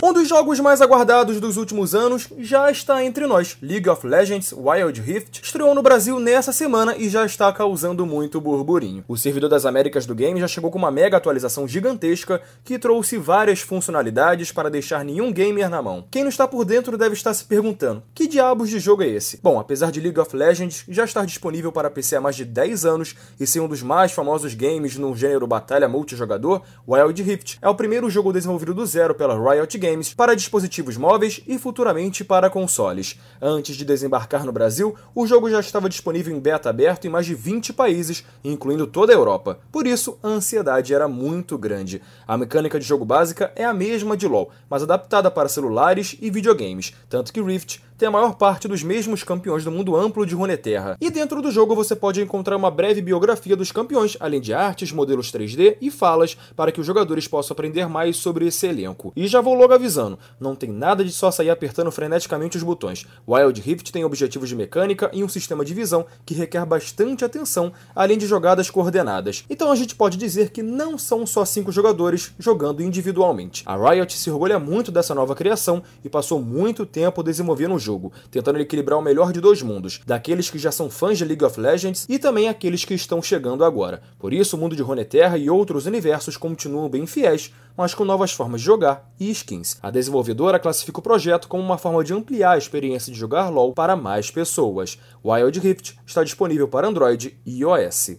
Um dos jogos mais aguardados dos últimos anos já está entre nós. League of Legends Wild Rift estreou no Brasil nessa semana e já está causando muito burburinho. O servidor das Américas do game já chegou com uma mega atualização gigantesca que trouxe várias funcionalidades para deixar nenhum gamer na mão. Quem não está por dentro deve estar se perguntando: que diabos de jogo é esse? Bom, apesar de League of Legends já estar disponível para PC há mais de 10 anos e ser um dos mais famosos games no gênero batalha multijogador, Wild Rift é o primeiro jogo desenvolvido do zero pela Riot Games games para dispositivos móveis e futuramente para consoles. Antes de desembarcar no Brasil, o jogo já estava disponível em beta aberto em mais de 20 países, incluindo toda a Europa. Por isso, a ansiedade era muito grande. A mecânica de jogo básica é a mesma de LoL, mas adaptada para celulares e videogames, tanto que Rift tem a maior parte dos mesmos campeões do mundo amplo de Runeterra. E dentro do jogo você pode encontrar uma breve biografia dos campeões, além de artes, modelos 3D e falas para que os jogadores possam aprender mais sobre esse elenco. E já vou logo avisando, não tem nada de só sair apertando freneticamente os botões. Wild Rift tem objetivos de mecânica e um sistema de visão que requer bastante atenção, além de jogadas coordenadas. Então a gente pode dizer que não são só cinco jogadores jogando individualmente. A Riot se orgulha muito dessa nova criação e passou muito tempo desenvolvendo o jogo, tentando equilibrar o melhor de dois mundos, daqueles que já são fãs de League of Legends e também aqueles que estão chegando agora. Por isso, o mundo de Runeterra e outros universos continuam bem fiéis, mas com novas formas de jogar e skins. A desenvolvedora classifica o projeto como uma forma de ampliar a experiência de jogar LoL para mais pessoas. Wild Rift está disponível para Android e iOS.